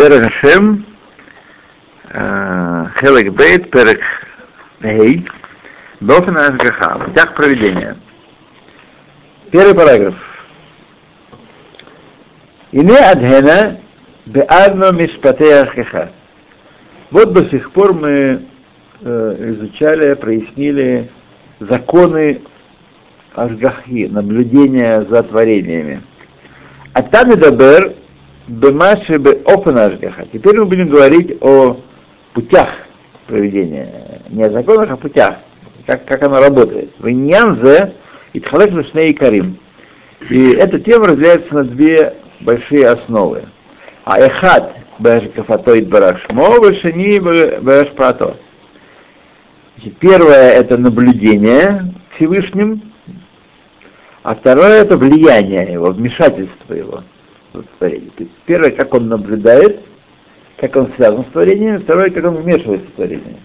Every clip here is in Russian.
Перек Хашем, Хелек Бейт, Перек Гей, Дофин Ашгаха, в путях проведения. Первый параграф. Ине Адхена Беадно Мишпатея Хеха. Вот до сих пор мы изучали, прояснили законы Ашгахи, наблюдения за творениями. А там и Дабер Бемаши Бе Офен Ашгаха. Теперь мы будем говорить о путях проведения, не о законах, а путях, как, как оно работает. В Иньянзе и Тхалек и Карим. И эта тема разделяется на две большие основы. А Эхад Бэшкафатоид Барашмо, Бэшани Бэшпато. Первое это наблюдение Всевышним, а второе это влияние его, вмешательство его творение. То есть первое, как он наблюдает, как он связан с творением, второе, как он вмешивается в творение.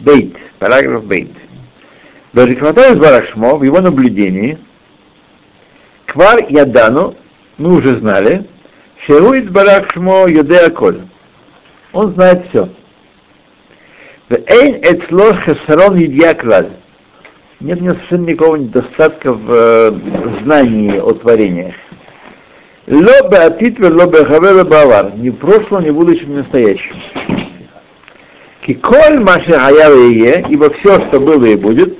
Бейт, параграф Бейт. Бажикватай Барашмо в его наблюдении Квар Ядану, мы уже знали, Шеруит Барашмо Юдея Коль. Он знает все. Эйн Эцло Хесарон Идьяклаль. Нет у него совершенно никакого недостатка в э, знании о творениях. Ло беатит ло бехаве бавар. Ни в прошлом, ни в будущем, ни в настоящем. Киколь маши хаява ибо все, что было и будет,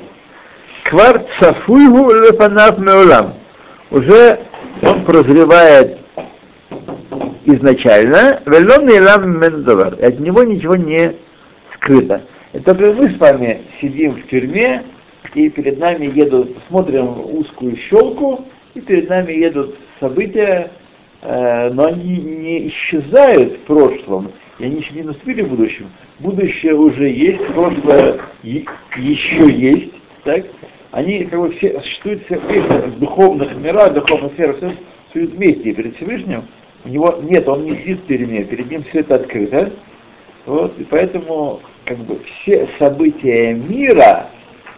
квар цафуйгу лефанав меулам. Уже он прозревает изначально, велон илам мендовар. От него ничего не скрыто. Это мы с вами сидим в тюрьме, и перед нами едут, смотрим узкую щелку, и перед нами едут события, э, но они не исчезают в прошлом, и они еще не наступили в будущем. Будущее уже есть, прошлое еще есть, так? Они как бы все существуют все вместе, в духовных мирах, духовных сферах, все существуют вместе, перед Всевышним у него нет, он не сидит перед ним, перед ним все это открыто. Вот, и поэтому как бы все события мира,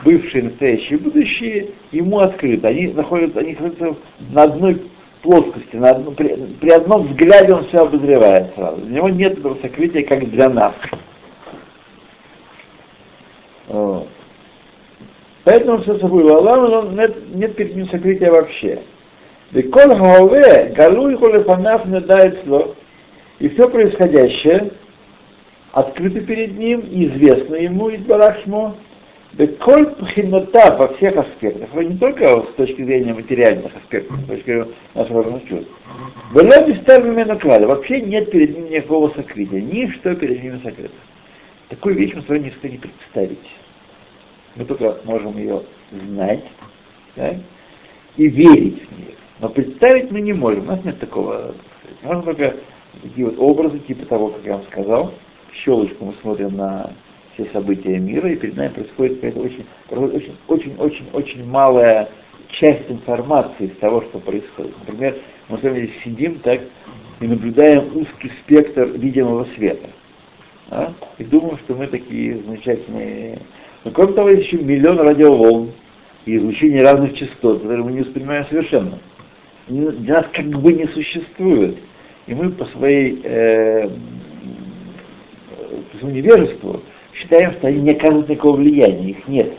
бывшие, настоящие, будущие, ему открыты. Они находятся, они находятся на одной плоскости, на одном, при, при одном взгляде он все обозревает сразу. Для него нет этого сокрытия, как для нас. Вот. Поэтому все собой Аллах, нет, нет перед ним сокрытия вообще. Веколь хаове, галуй холефанав не дает слов. И все происходящее открыто перед ним, известно ему, из Барашмо, Коль пхинота во всех аспектах, не только с точки зрения материальных аспектов, с точки зрения нашего разных чувств. Была бесставленная клада. Вообще нет перед ним никакого сокрытия. Ничто перед ним сокрыто. Такую вещь мы с вами не не представить. Мы только можем ее знать да, и верить в нее. Но представить мы не можем. У нас нет такого. Можно только такие вот образы, типа того, как я вам сказал. Щелочку мы смотрим на все события мира, и перед нами происходит какая-то очень, очень, очень, очень, очень малая часть информации из того, что происходит. Например, мы с вами здесь сидим так и наблюдаем узкий спектр видимого света. А? И думаем, что мы такие замечательные. Но кроме того, есть еще миллион радиоволн и излучение разных частот, которые мы не воспринимаем совершенно. Для нас как бы не существует. И мы по своей э, по своему невежеству считаем, что они не оказывают никакого влияния, их нет.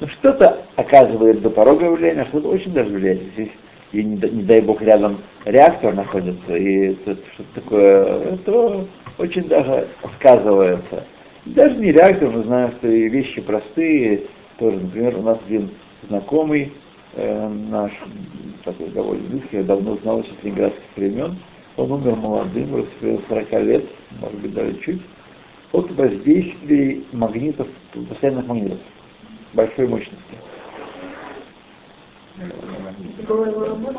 Но что-то оказывает до порога влияния, а что-то очень даже влияет. Здесь, и не, дай бог рядом реактор находится, и что-то такое, то очень даже сказывается. Даже не реактор, мы знаем, что и вещи простые, тоже, например, у нас один знакомый, э, наш такой довольно близкий, я давно знал еще с ленинградских времен, он умер молодым, 40 лет, может быть даже чуть, от воздействия магнитов, постоянных магнитов большой мощности.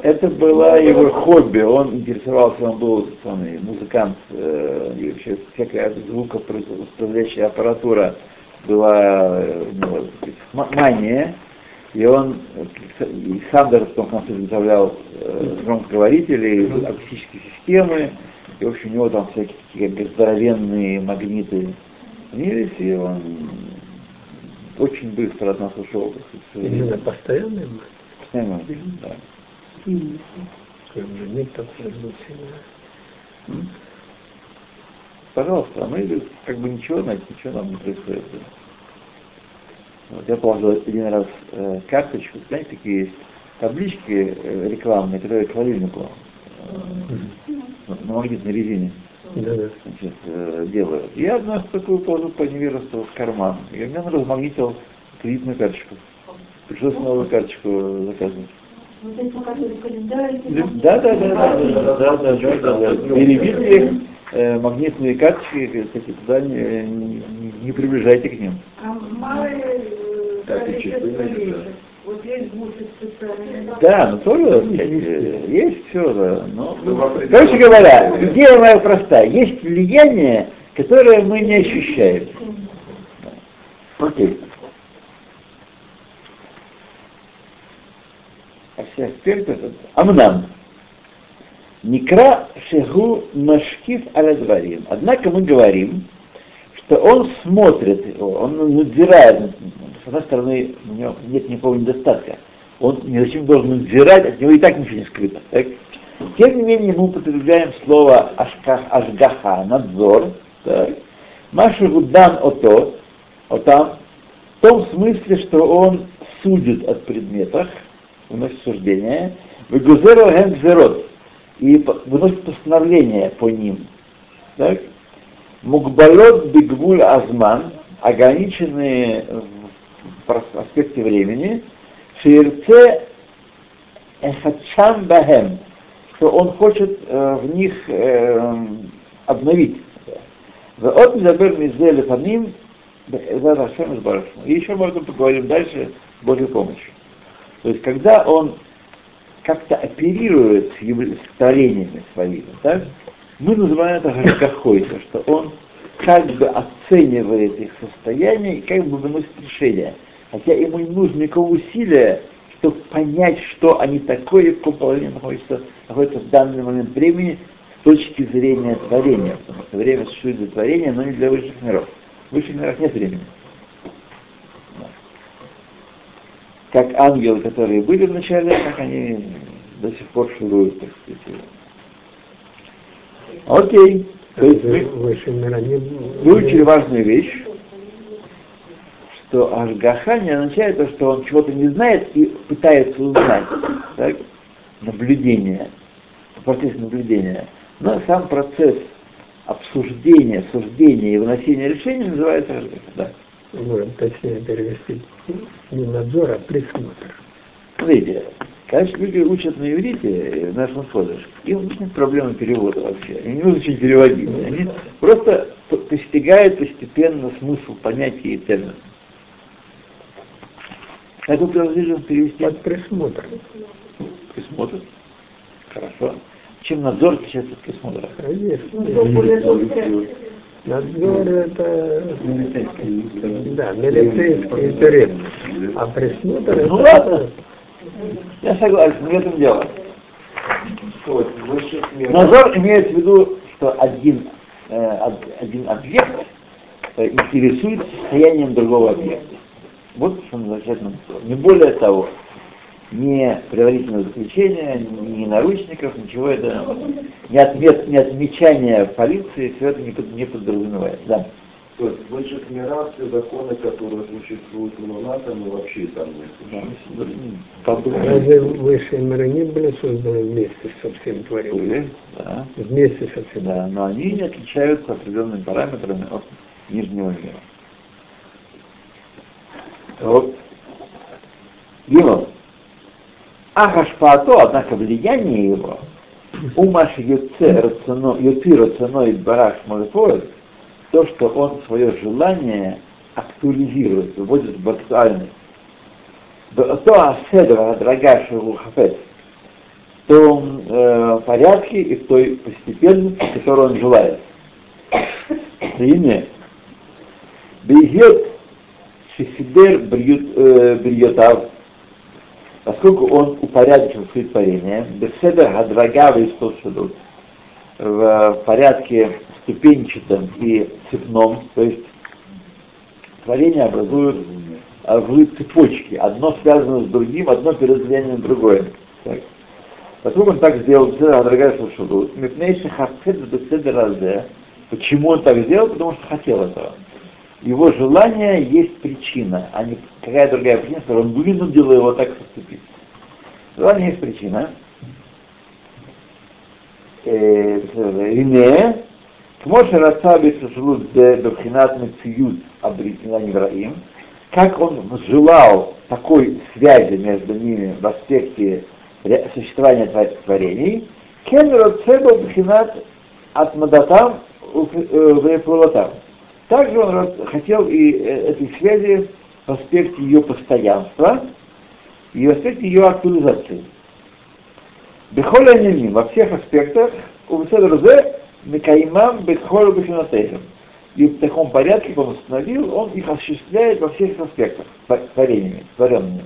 Это была его хобби, он интересовался, он был он, музыкант, э, и вообще всякая звукопроизводящая аппаратура была у него мания, и он и сам даже в том конце изготовлял э, громкоговорители, акустические системы, и, в общем, у него там всякие такие как здоровенные магниты снились, и он очень быстро от нас ушел. Именно постоянный Постоянно, да. Нет такого М? Пожалуйста, а мы как бы ничего, знаете, ничего нам не происходит. Вот я положил один раз э, карточку, знаете, такие есть таблички э, рекламные, которые к холодильнику э, на магнитной резине значит, э, делаю. Я одну такую положил по невежеству в карман. И мне размагнитил кредитную карточку. Пришлось новую карточку заказывать. Вот эти, которые календарь, Да, да, да, да, да, да, да, да, да, да. Перебитые э, магнитные карточки, кстати, туда не, не, не приближайте к ним. а малые э, Так, и часы, да. Есть. Да, ну тоже э, есть все, да. Но, короче говоря, идея моя простая. Есть влияние, которое мы не ощущаем. Окей. А этот Амнам. Никра шегу машкив аладварим. Однако мы говорим, что он смотрит, он надзирает, с одной стороны, у него нет никакого недостатка. Он ни зачем должен надзирать, от него и так ничего не скрыто. так? Тем не менее, мы употребляем слово ашках, ашгаха, надзор, так? Машу гудан ото, отам, в том смысле, что он судит от предметах, выносит суждения, выгузеру гензерот, и выносит постановление по ним. Так? Мукбалот бигвуль азман, ограниченные в аспекте времени, ширце эхачам бахем, что он хочет э, в них э, обновить. Вот Мизабер Мизе Лефаним, Эзад Хашем Избарашну. И еще можно поговорим дальше с Божьей помощью. То есть, когда он как-то оперирует с творениями своими, так, мы называем это гашкахойта, что он как бы оценивает их состояние и как бы выносит решение. Хотя ему не нужно никакого усилия, чтобы понять, что они такое, в каком положении находятся, находятся в данный момент времени с точки зрения творения. Потому что время существует для творения, но не для высших миров. В высших мирах нет времени. Как ангелы, которые были вначале, как они до сих пор шуруют, так сказать. Окей. То есть не... выучили важную вещь, что Ашгаха не означает то, что он чего-то не знает и пытается узнать. Так? Наблюдение, процесс наблюдения. Но сам процесс обсуждения, суждения и выносения решений называется Ашгаха. Да. Можем точнее перевести. Не надзор, а присмотр. Смотрите, когда люди учат на иврите, в нашем кодыш, им нет проблемы перевода вообще. Им не нужно ничего переводить. Они просто постигают постепенно смысл понятия и терминов. Как вы предложили перевести? Под присмотр. Присмотр. Хорошо. Чем надзор отличается от присмотра? Конечно. Ну. Надзор это... Да, милицейский интерес. А присмотр это... Ну ладно. Я согласен, не в этом дело. Надзор имеет в виду, что один, э, один объект э, интересует состоянием другого объекта. Вот что называется надзор. Не более того. Ни предварительного заключения, ни наручников, ничего это, ни, отмет, ни отмечания полиции, все это не, под- не подразумевает. Да. То есть в высших мирах все законы, которые существуют у нас, они вообще там нет. Разве высшие миры не были созданы вместе со всем творением? Да. Вместе со всем. Да, но они не отличаются определенными параметрами от нижнего мира. Вот. Гимл. Ахашпаато, однако влияние его, умаш юци и бараш молитвой, то, что он свое желание актуализирует, выводит в актуальность. То аседра дорогая его хафет, в том э, порядке и в той постепенности, которую он желает. Имя. Бейгет Шихидер Бриотав, поскольку он упорядочил свои творения, Беседер Хадрагава и Столшадут, в порядке ступенчатом и цепном, то есть творения образуют, образуют цепочки, одно связано с другим, одно передвижение на другое. Так. Поскольку он так сделал, дорогая Шушурут, Мипнейши Хацет Беседеразе, почему он так сделал? Потому что хотел этого. Его желание есть причина, а не какая другая причина, что он вынудил его так поступить. Желание есть причина. Ине, כמו שרצה בהתחשבות זה בבחינת מציאות הבריטים הנבראים, как он желал такой связи между ними в аспекте существования творений, кен роцебо бхинат от мадатам в Также он хотел и этой связи в аспекте ее постоянства и в аспекте ее актуализации. Бехоля во всех аспектах у Зе Мекаймам Бехоля Бехинатейхам. И в таком порядке, как он установил, он их осуществляет во всех аспектах, творениями, творенными.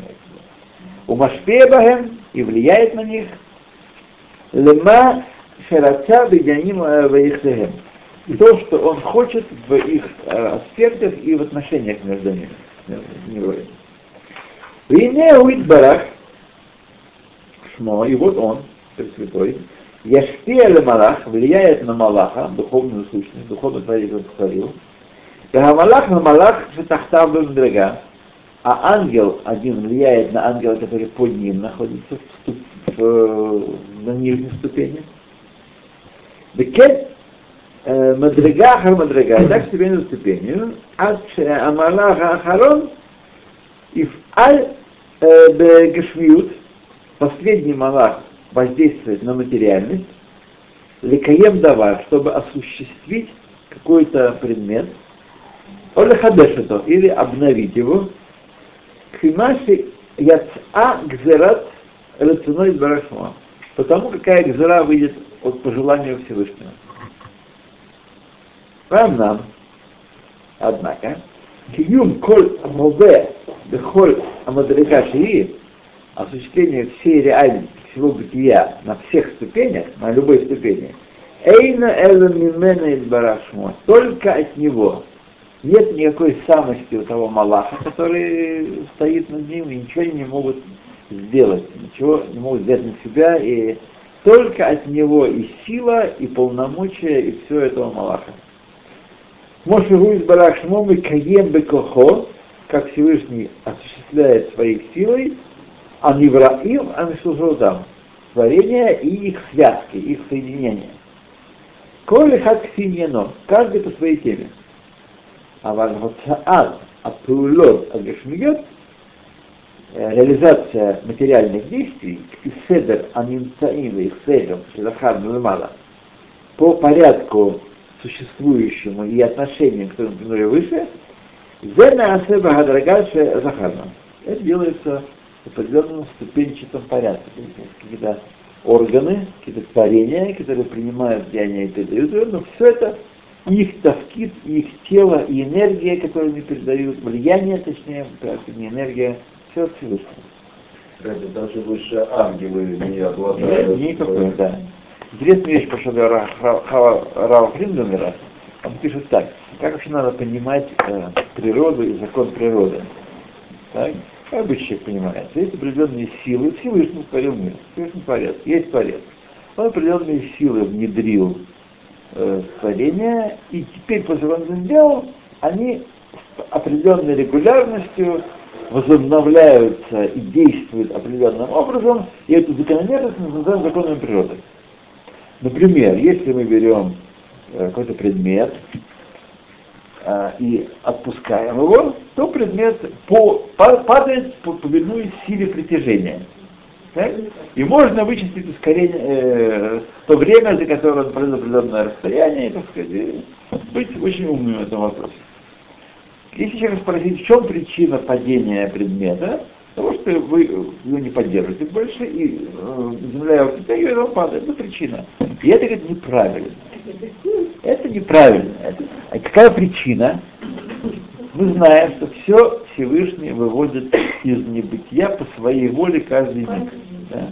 У Машпебахем и влияет на них. Лема Шараца Бедяним Ваихтехем. То, что он хочет в их аспектах и в отношениях между ними. Вине Уитбарах Шмо, и вот он, Пресвятой, Яшпиэль Малах влияет на Малаха, духовную сущность, духовный творец он творил. Малах на Малах Шатахтав Бендрега, а ангел один влияет на ангела, который под ним находится, в, в, в, на нижней ступени. Бекет э, Мадрига Ахармадрига, и так ступень за ступенью, от э, Амалаха Ахарон и в Аль э, Бегешмиют, последний Малах воздействует на материальность, лекаем давар, чтобы осуществить какой-то предмет, Олехадешето, или обновить его, Кхимаши яца гзерат рационой барашма, потому какая гзера выйдет от пожелания Всевышнего. Рамнам, однако, киюм коль мове бехоль амадрика шии, осуществление всей реальности, всего бытия на всех ступенях, на любой ступени, Эйна элла мимена барашмо, только от него. Нет никакой самости у того Малаха, который стоит над ним, и ничего не могут сделать, ничего не могут взять на себя, и только от него и сила, и полномочия, и все этого Малаха. Моше Руиз Барашмом и Каем Бекохо, как Всевышний осуществляет своей силой, а не враим, а не служил Творение и их связки, их соединения. Коли хат каждый по своей теме. А вальгоцаат апулот агешмиот, реализация материальных действий, и седер анимцаим и седер, шелахар мало, по порядку существующему и отношениям, которые мы выше, Зена Асеба Гадрагаше Захарна. Это делается в определенном ступенчатом порядке. Какие-то органы, какие-то творения, которые принимают влияние и передают, но все это их таскит, их тело и энергия, которую они передают, влияние, точнее, не энергия, все от Всевышнего. Это даже выше ангелы не обладают. Никакой, да. Интересная вещь, по что Рава Фринденера, он пишет так, как вообще надо понимать э, природу и закон природы. Так? Как обычно понимает, есть определенные силы, Всевышний творил мир, Всевышний порядок, есть порядок. Он определенные силы внедрил э, творение, и теперь, после того, он сделал, они с определенной регулярностью возобновляются и действуют определенным образом, и эту закономерность мы называем законами природы. Например, если мы берем э, какой-то предмет э, и отпускаем его, то предмет по, падает, повинуясь силе притяжения. Так? И можно вычислить ускорение, э, то время, за которое он пройдет определенное расстояние, и, так сказать, быть очень умным в этом вопросе. Если человека спросить, в чем причина падения предмета, того, что вы его не поддерживаете больше, и э, земля его притягивает, он падает. Это причина. И это, говорит, неправильно. Это неправильно. А какая причина? Мы знаем, что все Всевышний выводит из небытия по своей воле каждый миг. Да?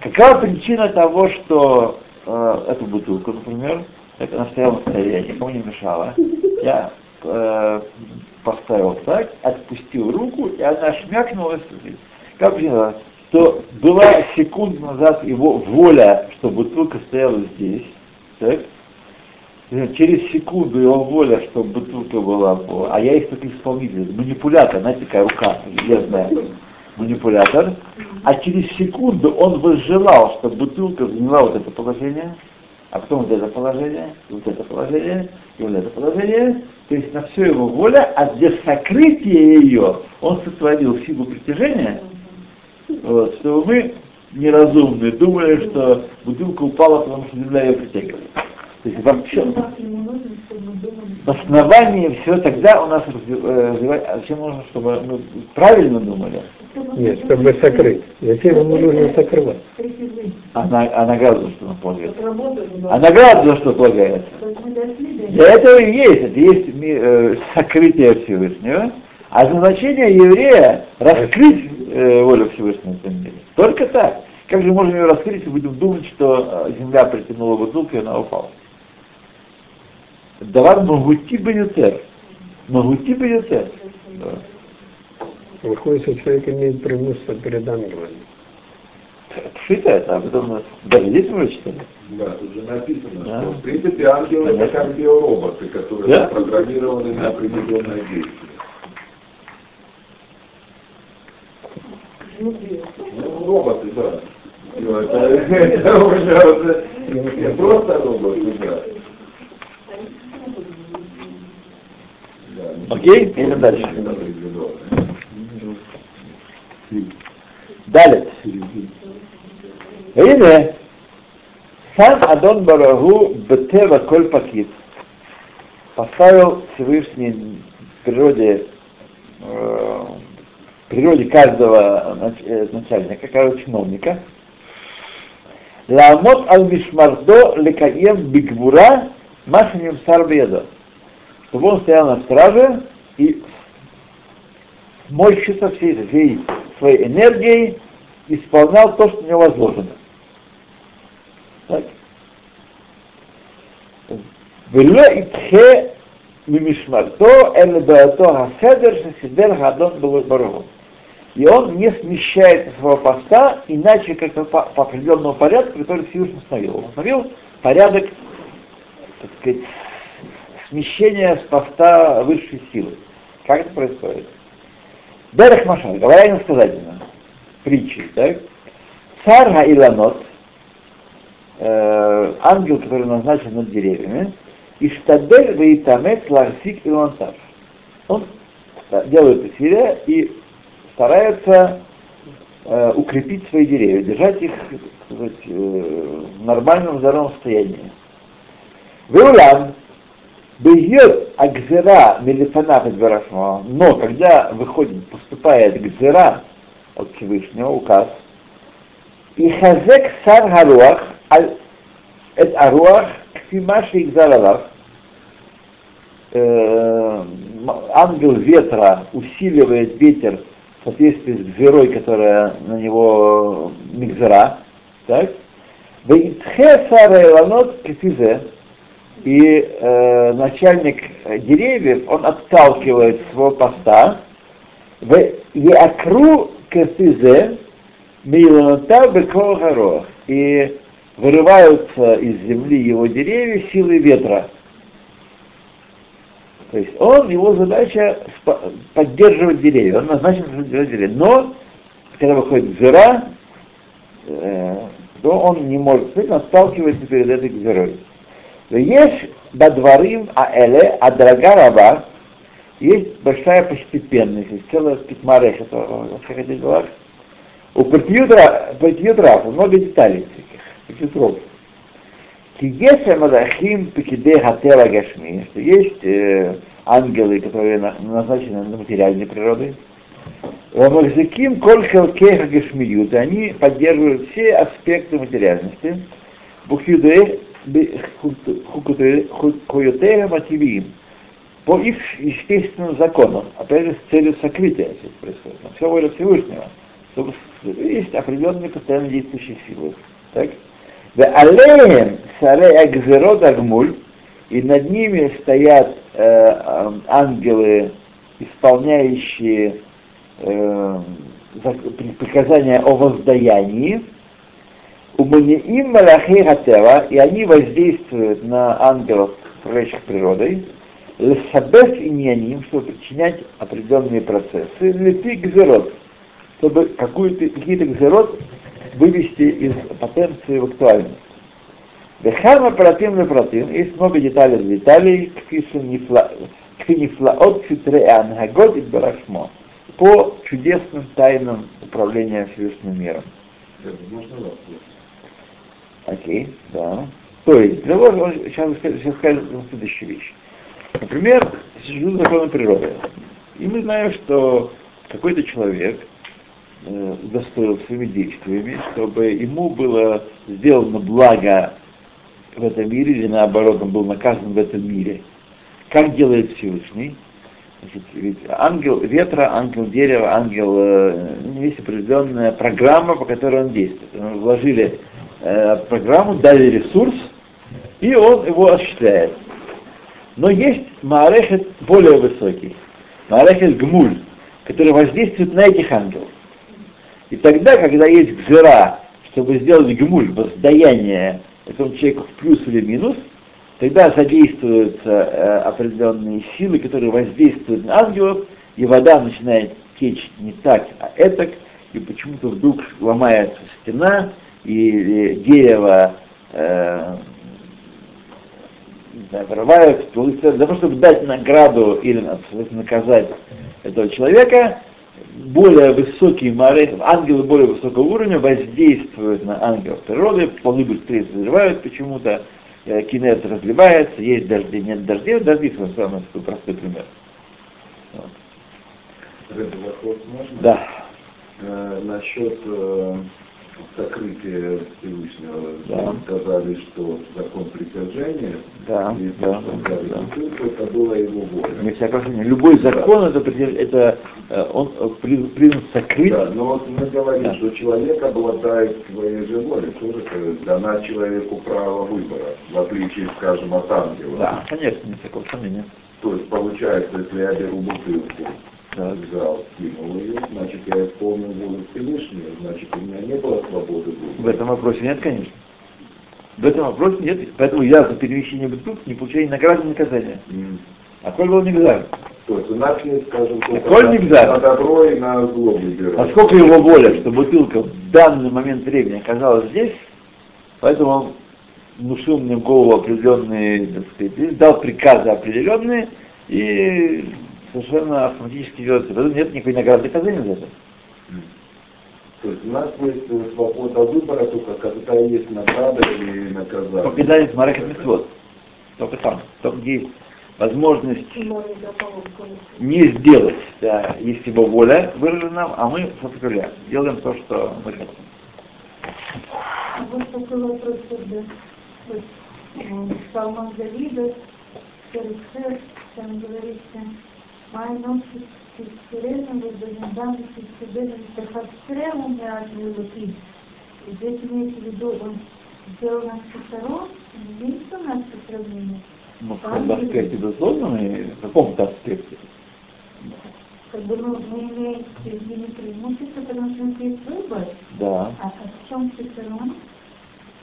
Какая причина того, что э, эту бутылку, например, это она стояла на столе, я никому не мешала. Я э, поставил так, отпустил руку, и она шмякнулась. Как причина? что была секунду назад его воля, что бутылка стояла здесь, так? через секунду его воля, чтобы бутылка была, а я их только исполнитель, манипулятор, знаете, такая рука железная, манипулятор, а через секунду он возжелал, чтобы бутылка заняла вот это положение, а потом вот это положение, вот это положение, и вот это положение, то есть на все его воля, а для сокрытия ее он сотворил силу притяжения, вот, чтобы мы неразумные думали, что бутылка упала, потому что земля ее притягивает. То есть вообще в основании все тогда у нас развивается, а зачем нужно, чтобы мы правильно думали? Нет, чтобы закрыть. Зачем ему нужно закрывать? А, на, а награда за что полагается? А награда за что полагается? Для этого и есть, это есть э, сокрытие Всевышнего, а назначение еврея раскрыть э, волю Всевышнего в этом мире. Только так. Как же можем ее раскрыть и будем думать, что э, земля притянула бутылку и она упала? Давар Магути Бенютер. Магути Бенютер. Выходит, что человек имеет преимущество перед ангелами. Пшита это, а потом даже здесь мы читали. Да, тут же написано, Да. что в принципе ангелы это как биороботы, которые Да? запрограммированы на определенное действие. Ну, роботы, да. Ну, это уже не просто роботы, да. Ну, Окей? Ну, идем дальше. Далее. Время. Сам Адон Барагу Бетева Коль Пакит поставил Всевышний в природе э, природе каждого нач- э, начальника, каждого чиновника, Ламот аль мишмардо лекаем бигбура машиним сарбедо. Чтобы он стоял на страже и мощится всей, всей своей энергией исполнял то, что у него возложено. Так. ולא ידחה ממשמרתו, אלא באותו הסדר שסידר האדון ברוך הוא. И он не смещает своего поста, иначе как по, по определенному порядку, который Всевышний установил. Он установил порядок, так сказать, смещения с поста высшей силы. Как это происходит? Берех Машаль, говоря иносказательно, притчи, так? Царь Хаиланот, э, ангел, который назначен над деревьями, и штадель вейтамет ларсик илантав. Он э, делает усилия и старается э, укрепить свои деревья, держать их сказать, э, в нормальном здоровом состоянии. Веулам, бьет акзера мелифанат но когда выходит, поступает гзера от Всевышнего, указ, и хазек сар харуах, эт аруах кфимаши игзаралах, ангел ветра усиливает ветер соответствии с гзерой, которая на него мигзера, так? И э, начальник деревьев, он отталкивает своего поста, в Еакру Кефизе Миланата Бекогарох, и вырываются из земли его деревья силы ветра. То есть он, его задача поддерживать деревья, он назначен поддерживать деревья. Но, когда выходит зера, э, то он не может, он отталкивается перед этой зерой. Есть бадварим аэле, а дорога раба, есть большая постепенность, есть целая спитмарех, это во всех этих делах. У партиютра много деталей всяких, партиютров. Кигеса Мадахим Пекиде Хатела Гашми, что есть э, ангелы, которые на- назначены на материальной природы. Рамахзаким Коль Хелкеха Гашмиют, они поддерживают все аспекты материальности. Бухюде Хуютея Мативиим. По их естественным законам, опять же, с целью сокрытия все происходит. Все воля Всевышнего. Есть определенные постоянно действующие силы. Так? Алеем саре агзерот агмуль, и над ними стоят э, э, ангелы, исполняющие э, приказания о воздаянии, уманиим малахей хатева, и они воздействуют на ангелов, управляющих природой, лесабес иньяним, чтобы причинять определенные процессы, лепи гзерот, чтобы какие-то гзерот вывести из потенции в актуальность. Вехама протим протим, есть много деталей деталей, кфинифлаот цитре ангагот и барашмо, по чудесным тайнам управления Всевышним миром. Окей, да. То есть, для вас, он- сейчас, сейчас скажем следующую вещь. Например, существуют законы природы. И мы знаем, что какой-то человек удостоил своими действиями, чтобы ему было сделано благо в этом мире, или наоборот, он был наказан в этом мире. Как делает Всевышний? Значит, ведь ангел ветра, ангел дерева, ангел, э, есть определенная программа, по которой он действует. Мы вложили э, программу, дали ресурс, и он его осуществляет. Но есть Маарехет более высокий, Маарехет Гмуль, который воздействует на этих ангелов. И тогда, когда есть гзера, чтобы сделать гмуль, воздаяние этому человеку в плюс или минус, тогда задействуются э, определенные силы, которые воздействуют на ангелов, и вода начинает течь не так, а этак, и почему-то вдруг ломается стена, и, э, дерево э, знаю, вырывают, для того, чтобы дать награду или наказать этого человека, более высокие море, ангелы более высокого уровня воздействуют на ангелов природы, планы быстрее созревают почему-то, э, кинет разливается, есть дожди, нет дождей, дожди это самый простой пример. Вот. Вопрос можно? Да. Э, насчет э, сокрытия Всевышнего. Да. Сказали, что закон притяжения, Да, и да, да, сказали, да. Это было его воля. Не сомнения. Любой закон это, предел- это э, он э, при- призван сокрыть. Да, но вот мы говорим, Да. что человек обладает своей же волей, тоже дана человеку право выбора, в отличие, скажем, от ангела. Да, конечно, не всякого сомнения. То есть получается, если я беру бутылку, Взял, кинул ее, значит я исполнил волю Всевышнего, значит у меня не было свободы В выбора. этом вопросе нет, конечно. В этом вопросе нет, поэтому я за перемещение бутылки не получаю ни награды, ни наказания. М. А коль был нигзар. То есть есть, скажем, только Коль нельзя. на добро и на зло выбирать. Насколько его воля, что бутылка в данный момент времени оказалась здесь, поэтому он внушил мне в голову определенные, так сказать, дал приказы определенные, и совершенно автоматически делается. Поэтому нет никакой награды наказания за это. То есть у нас есть э, свобода выбора только когда есть награда или наказание. Только когда есть марекет митцвот. Только там. Только где есть возможность не сделать, да, есть его воля выражена, а мы сопротивляем, делаем то, что мы хотим. А Вот такой вопрос тогда. Вот, э, Псалмом Давида, Шерифер, там говорится, «Май ночи Сирена, Водонедам, Сирена, Тахастрему, Меат Вилуки». И здесь имеется в виду, он сделал нас со сторон, единство нас по сравнению. Ну, в каком аспекте безусловно, в каком-то аспекте. Как бы мы, мы имеем ними преимущество, потому что у нас есть выбор. Да. А, а в чем сторон?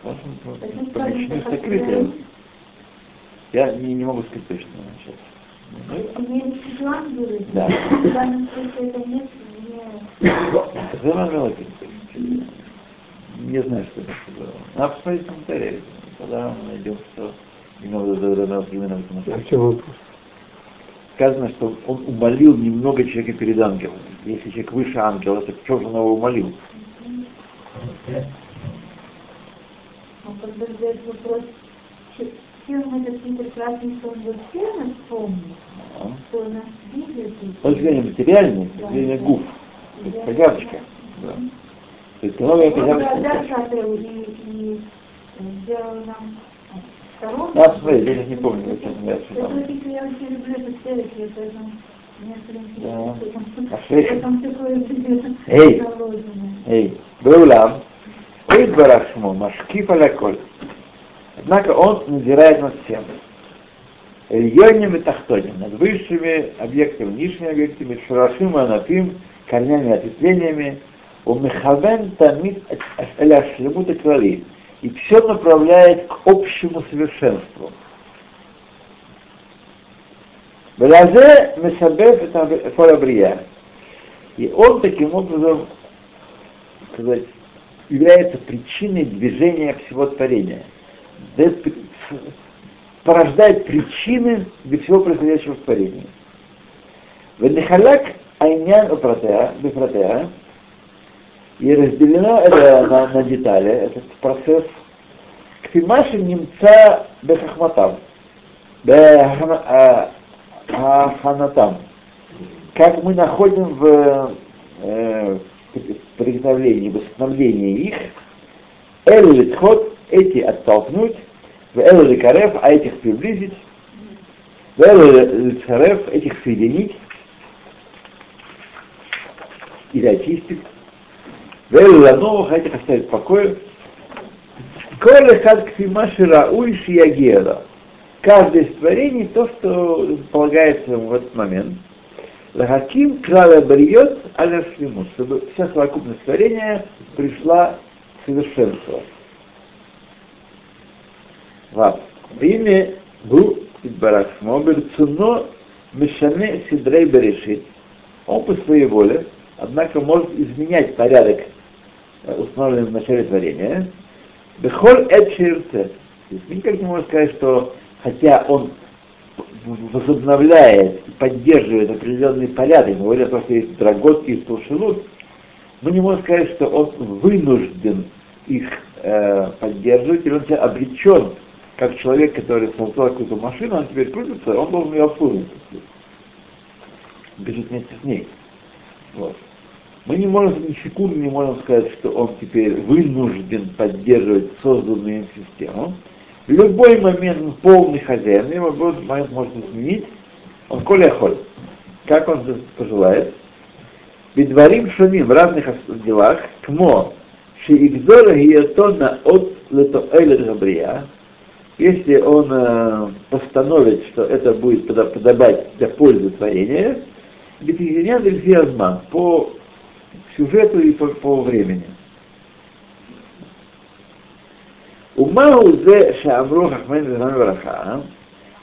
Важно помещение сокрытие. Я не, не могу сказать точно сейчас. Да. Данном случае это нет, не... Не знаю, что это было. Надо посмотреть комментарии. Тогда мы найдем, что именно Зелен именно в этом А вопрос? Сказано, что он умолил немного человека перед ангелом. Если человек выше ангела, то чем же он его умолил? Он когда задает вопрос, че- чем этот прекрасный сон был всем вспомнил, А? что нас двигает. Он взгляни материальный, взгляни гуф. То есть козявочка. Да. То есть новая Он да, козявочка. смотрел и, сделал нам смотреть, я не помню, о чем я что Это вот я очень люблю эту серию, поэтому мне Да. А что Эй! Эй, Беулам, ой, Барашмо, Машкиф Аляколь. Однако он надзирает над всем. Регионами и тахтоним, над высшими объектами, низшими объектами, шарашим и анафим, корнями ответвлениями, у Мехавен Тамид Клали, и все направляет к общему совершенству. Белазе Месабев это Форабрия. И он таким образом, сказать, является причиной движения всего творения. Порождает причины для всего происходящего в творении. Венехаляк Айнян Бефратеа, и разделено это на, на детали, этот процесс, Кфимаши немца Бехахматам, Бехахматам, как мы находим в э, приготовлении, восстановлении их, Эллитхот, эти оттолкнуть, в Элликарев, а этих приблизить, в Элликарев, этих соединить или очистить, в Эллановых, а этих оставить в покое. Коля хад кфимаши рауи шиягера. Каждое из творений то, что полагается в этот момент – Лахаким крала барьет аля шлемут, чтобы вся совокупность творения пришла к совершенству. Вав. Имя Гу Барахмо Берцуно Мишане Сидрей Берешит. Он по своей воле, однако может изменять порядок, установленный в начале творения. Бехоль Эд Ширце. Никак не может сказать, что хотя он возобновляет и поддерживает определенный порядок, мы говорим о что есть драготки и столшилут, мы не можем сказать, что он вынужден их э, поддерживать, или он обречен, как человек, который создал какую-то машину, он теперь крутится, он должен ее обслуживать. Бежит вместе с ней. Вот. Мы не можем, ни секунды не можем сказать, что он теперь вынужден поддерживать созданную им систему, в любой момент он полный хозяин, его любой момент может изменить, он коля холь, как он пожелает. Бедварим шумим в разных делах, кмо, шиигдора гиетона от летоэлет габрия, если он э, постановит, что это будет подобать для пользы творения, битигенян по сюжету и по, по времени. Умау зе шамру хахмен вараха,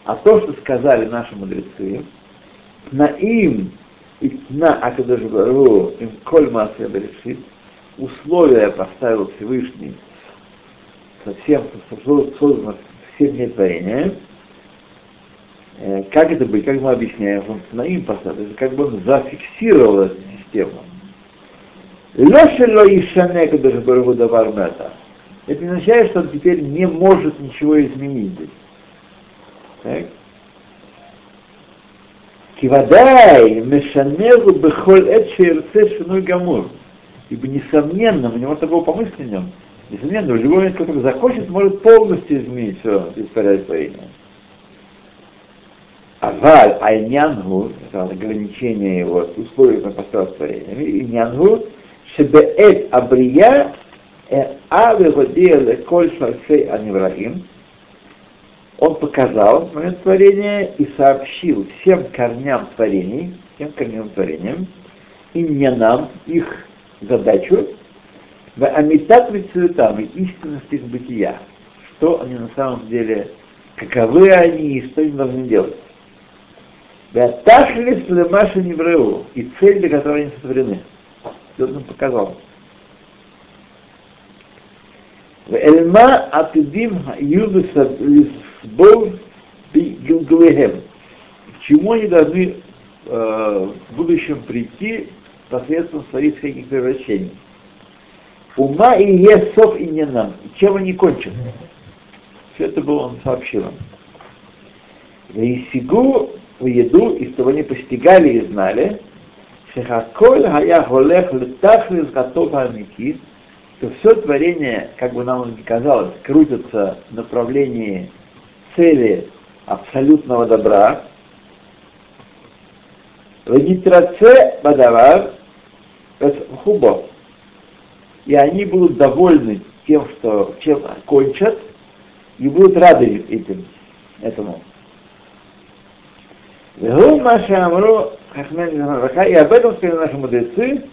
а то, что сказали наши мудрецы, наим и тна акадашбару им коль берешит, условия поставил Всевышний совсем создано все дни творения, как это быть, как мы объясняем, он наим поставил, как бы он зафиксировал эту систему. Лешело и шанека даже Барагу давар мета. Это означает, что он теперь не может ничего изменить здесь. Кивадай, мешанезу бехоль эт шерце шинуй гамур. Ибо несомненно, у него такого помысла в несомненно, в любой момент, который захочет, может полностью изменить все, исправить творение. Аваль айнянгу, ограничение его, условий на поставил творениями, и нянгу, шебеэт абрия а коль шарфей аневраим, он показал момент творения и сообщил всем корням творений, всем корням творениям, и не нам их задачу, а в амитат цветам и истинность их бытия. Что они на самом деле, каковы они и что они должны делать. Ватахлис лемаша невреу. И цель, для которой они сотворены. Все нам показал. Эльма атудим юдуса лисбов бигунгвехем. К чему они должны э, в будущем прийти посредством своих всяких превращений. Ума и есов и не нам. Чем они кончат? Все это было он сообщил им. Вейсигу в еду, из того они постигали и знали, шехаколь хая холех летахлис готов амити, что все творение, как бы нам ни казалось, крутится в направлении цели абсолютного добра, Вегитраце бадавар хубо. И они будут довольны тем, что чем кончат, и будут рады этим, этому. И об этом сказали наши мудрецы,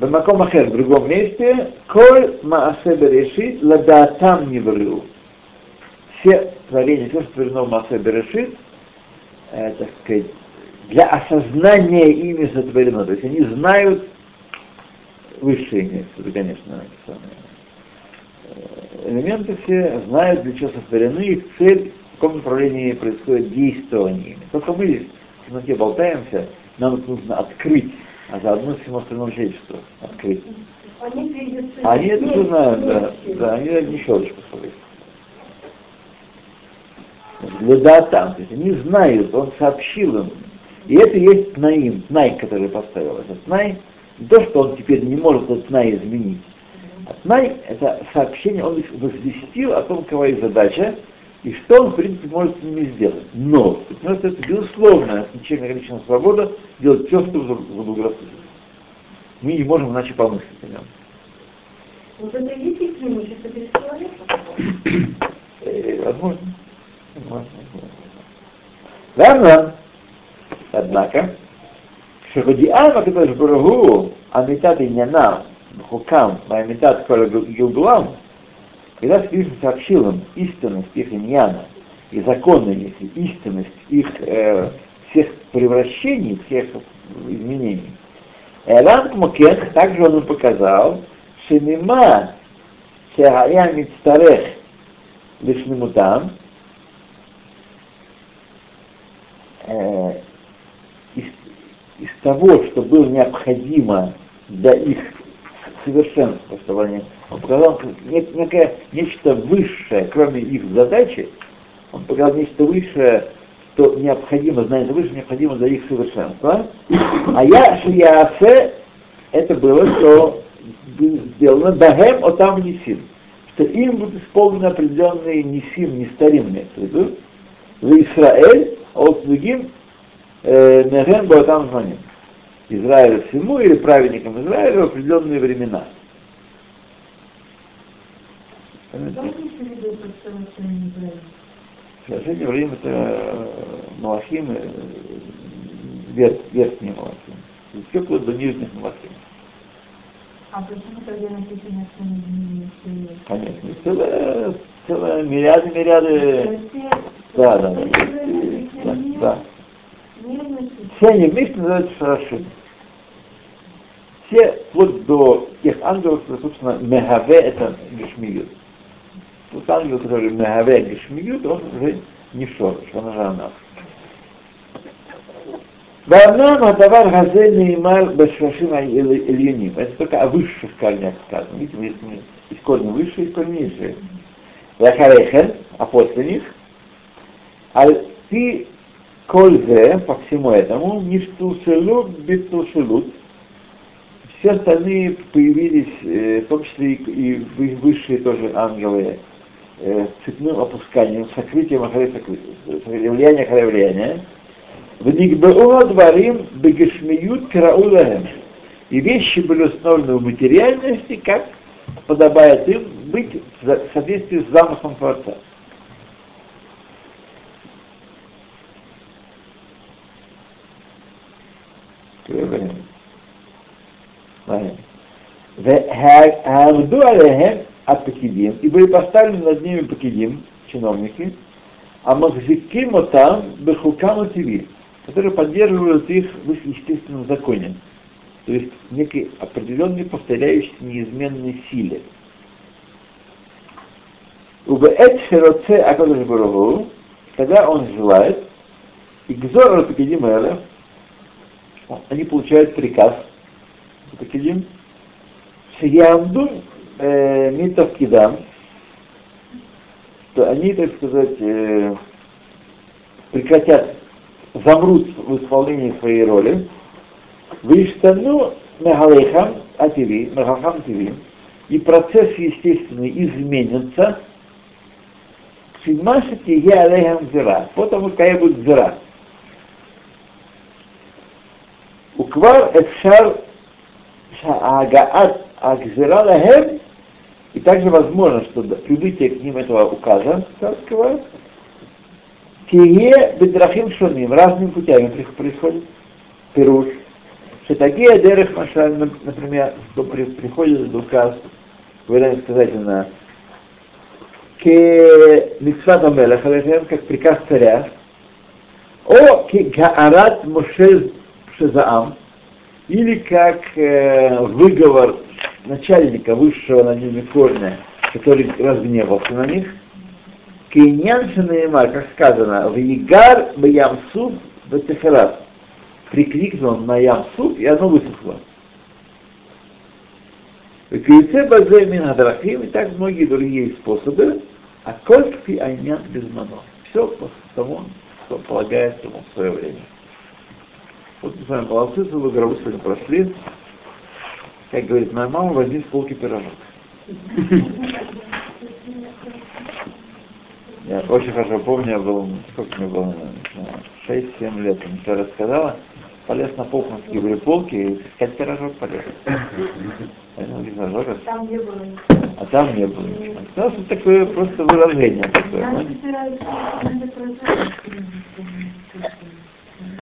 Ахер, в другом месте, Коль Маасе Берешит Ладаатам Неврю. Все творения, все, что творено в Маасе Берешит, э, так сказать, для осознания ими сотворено. То есть они знают высшие имеется конечно, элементы все знают, для чего сотворены, их цель, в каком направлении происходит действование. Только мы здесь в темноте болтаемся, нам это нужно открыть, а заодно всему остальному человечеству открыть. Они двигаются. Они это все знают, да, да, они не щелочку свою. Ледатам, то есть они знают, он сообщил им. И это есть Тнаим, Тнай, который поставил. Это Тнай, не то, что он теперь не может этот Тнай изменить. А Тнай — это сообщение, он возвестил о том, какова их задача, и что он, в принципе, может с ними сделать. Но, потому что это безусловно, ничем не ограничена свобода, делать все, что заблагорассудится. Мы не можем иначе помыслить о нем. Вот это и есть их преимущество перед человеком? Э, Возможно. Возможно. Ладно. Однако, שבידיעה מהקדוש ברוך הוא אמיתת ענייניו וחוקם ואמיתת כל גלגולם, когда Всевышний сообщил им истинность их иньяна и законность, и истинность их э, всех превращений, всех изменений, Элам Мукен, также он им показал, Шемима Шехая Мицтарех Лишнемутам, э, из, из того, что было необходимо для их совершенства, чтобы они, он показал нек, некое, нечто высшее, кроме их задачи, он показал нечто высшее, что необходимо, знание выше необходимо для их совершенства. А я, шиясе, это было, что сделано Дахем Отам Нисим, что им будут исполнены определенные Нисим, нестаримные, в виду, в Израиль, а вот другим Неген Батам Звоним. Израилю всему или праведникам Израиля в определенные времена. Совершение время это Малахим, верх, верхние Малахим. Все вплоть до нижних Малахим. А почему тогда написано, что не изменились? Конечно. Целая, целая мириады, мириады. Да, да, да. да. Все они вместе называются Шарашим все, вплоть до тех ангелов, которые, собственно, мегаве — это гешмиют. Тот ангел, который мегаве гешмиют, он уже не шорыш, он уже анав. Ванам Адавар Газе Неймар Башрашим Ильяним. Это только о высших корнях сказано. Видите, есть, есть корни выше, есть корни ниже. Лахарехен, а после них. Аль ты кользе по всему этому, ништушелут, битушелут, все остальные появились, э, в том числе и, высшие тоже ангелы, э, цепным опусканием, сокрытием охры сокрытия, влияние охры влияния. В Нигбеуа дворим бегешмиют караулахем. И вещи были установлены в материальности, как подобает им быть в соответствии с замыслом Творца. Ваавду алехем от пакидим, и были поставлены над ними пакидим, чиновники, а махзиким там бехукам тиви, которые поддерживают их в их естественном законе, то есть некой определенной повторяющейся неизменной силе. Убеэт шероце Акадыш Барагу, когда он желает, и гзор Пакидим они получают приказ, Пакидим, Шиямду э, Митов Кидам, что они, так сказать, э, прекратят, замрут в исполнении своей роли, Виштану Мегалейхам Ативи, Мегалхам Тиви, и процесс естественный изменится, Шимашити я алейхам зира, потому какая будет зира. Уквар эфшар шаагаат агзира лахем, и также возможно, что прибытие к ним этого указа царского Тие бедрахим шоним, разными путями происходит. Пируш. Что такие дерых машаль, например, что при, приходит указ, вариант сказать на к митцвата мелеха, как приказ царя, о гаарат мошель шезаам, или как э, выговор начальника высшего над ними корня, который разгневался на них, Кейнян Шанеймар, как сказано, в Игар Баямсуп Батехарат. Прикрикнул на Ямсуп, и оно высохло. Кюйце Базе Мин Хадрахим, и так многие другие способы, а Кольфи Айнян Безмано. Все по тому, что полагается ему в свое время. Вот мы с вами молодцы, вы гробу сегодня прошли. Как говорит моя мама, возьми с полки пирожок. Я очень хорошо помню, я был, сколько мне было, 6-7 лет, мне все рассказала, полез на полкинские были полки и искать пирожок полез. Там не было А там не было ничего. Ну, это такое просто выражение такое.